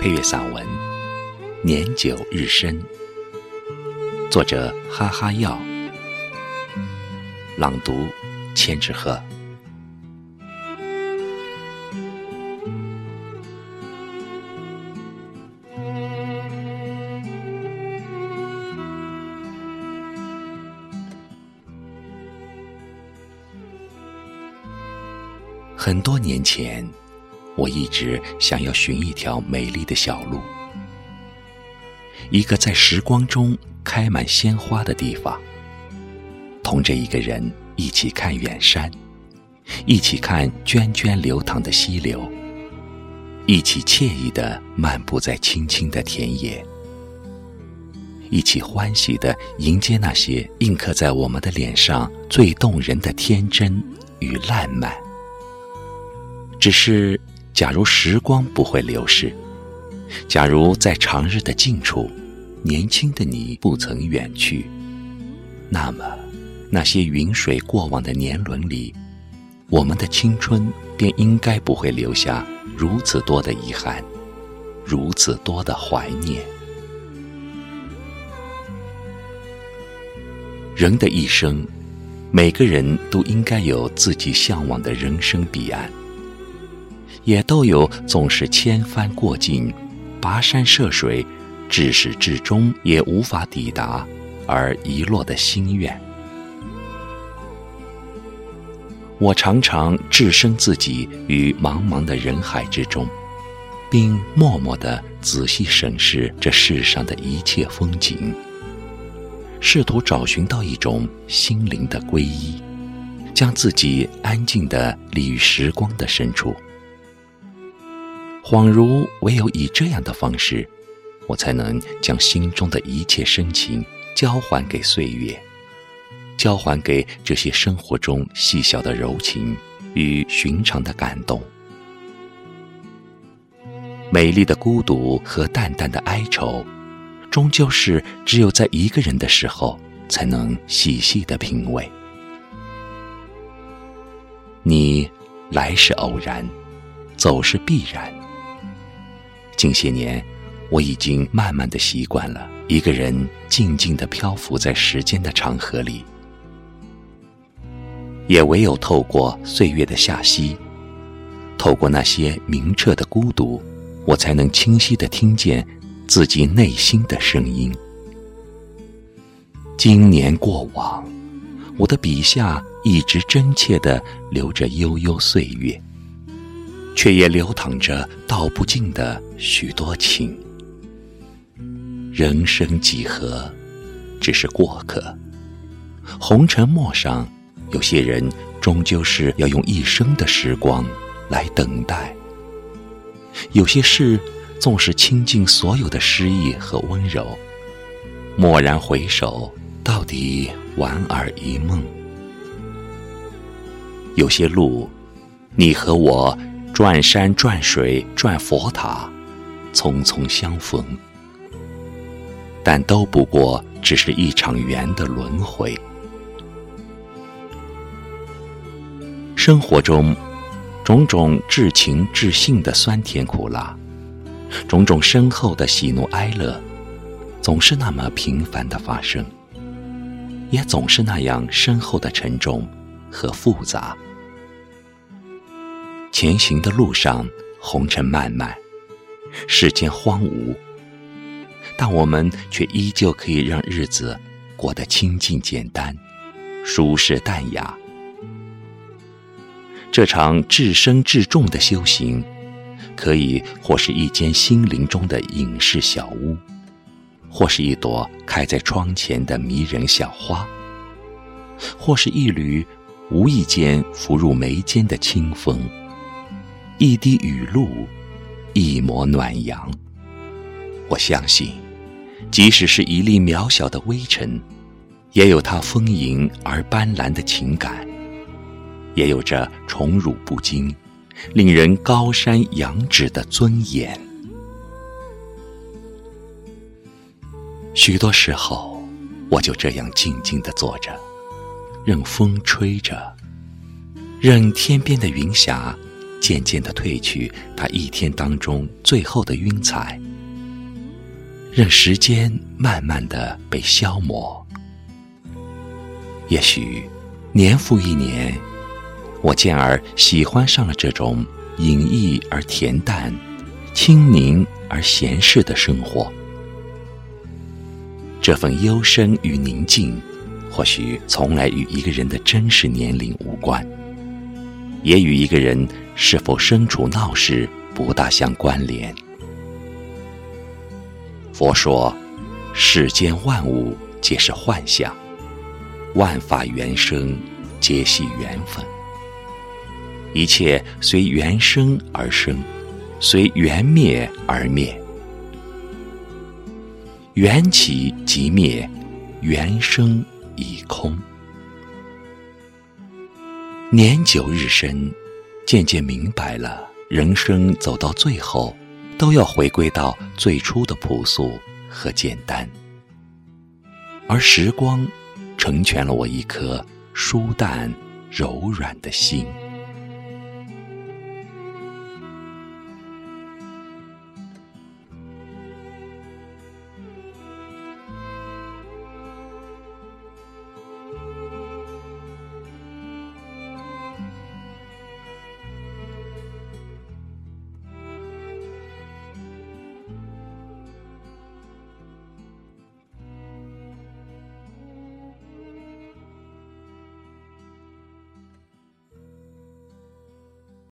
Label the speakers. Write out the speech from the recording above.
Speaker 1: 配乐散文《年久日深》，作者哈哈药，朗读千纸鹤。很多年前，我一直想要寻一条美丽的小路，一个在时光中开满鲜花的地方，同着一个人一起看远山，一起看涓涓流淌的溪流，一起惬意的漫步在青青的田野，一起欢喜的迎接那些印刻在我们的脸上最动人的天真与烂漫。只是，假如时光不会流逝，假如在长日的近处，年轻的你不曾远去，那么，那些云水过往的年轮里，我们的青春便应该不会留下如此多的遗憾，如此多的怀念。人的一生，每个人都应该有自己向往的人生彼岸。也都有总是千帆过尽、跋山涉水，至始至终也无法抵达而遗落的心愿。我常常置身自己于茫茫的人海之中，并默默地仔细审视这世上的一切风景，试图找寻到一种心灵的皈依，将自己安静地立于时光的深处。恍如唯有以这样的方式，我才能将心中的一切深情交还给岁月，交还给这些生活中细小的柔情与寻常的感动。美丽的孤独和淡淡的哀愁，终究是只有在一个人的时候才能细细的品味。你来是偶然，走是必然。近些年，我已经慢慢的习惯了一个人静静的漂浮在时间的长河里，也唯有透过岁月的夏息，透过那些明澈的孤独，我才能清晰的听见自己内心的声音。经年过往，我的笔下一直真切的流着悠悠岁月。却也流淌着道不尽的许多情。人生几何，只是过客。红尘陌上，有些人终究是要用一生的时光来等待。有些事，纵使倾尽所有的诗意和温柔，蓦然回首，到底莞尔一梦。有些路，你和我。转山转水转佛塔，匆匆相逢，但都不过只是一场缘的轮回。生活中，种种至情至性的酸甜苦辣，种种深厚的喜怒哀乐，总是那么平凡的发生，也总是那样深厚的沉重和复杂。前行的路上，红尘漫漫，世间荒芜，但我们却依旧可以让日子过得清静简单、舒适淡雅。这场至深至重的修行，可以或是一间心灵中的隐士小屋，或是一朵开在窗前的迷人小花，或是一缕无意间拂入眉间的清风。一滴雨露，一抹暖阳。我相信，即使是一粒渺小的微尘，也有它丰盈而斑斓的情感，也有着宠辱不惊、令人高山仰止的尊严。许多时候，我就这样静静的坐着，任风吹着，任天边的云霞。渐渐的褪去他一天当中最后的晕彩，任时间慢慢的被消磨。也许，年复一年，我渐而喜欢上了这种隐逸而恬淡、清宁而闲适的生活。这份幽深与宁静，或许从来与一个人的真实年龄无关，也与一个人是否身处闹市不大相关联。佛说，世间万物皆是幻象。万法缘生，皆系缘分。一切随缘生而生，随缘灭而灭。缘起即灭，缘生已空。年久日深，渐渐明白了，人生走到最后，都要回归到最初的朴素和简单。而时光。成全了我一颗舒淡柔软的心。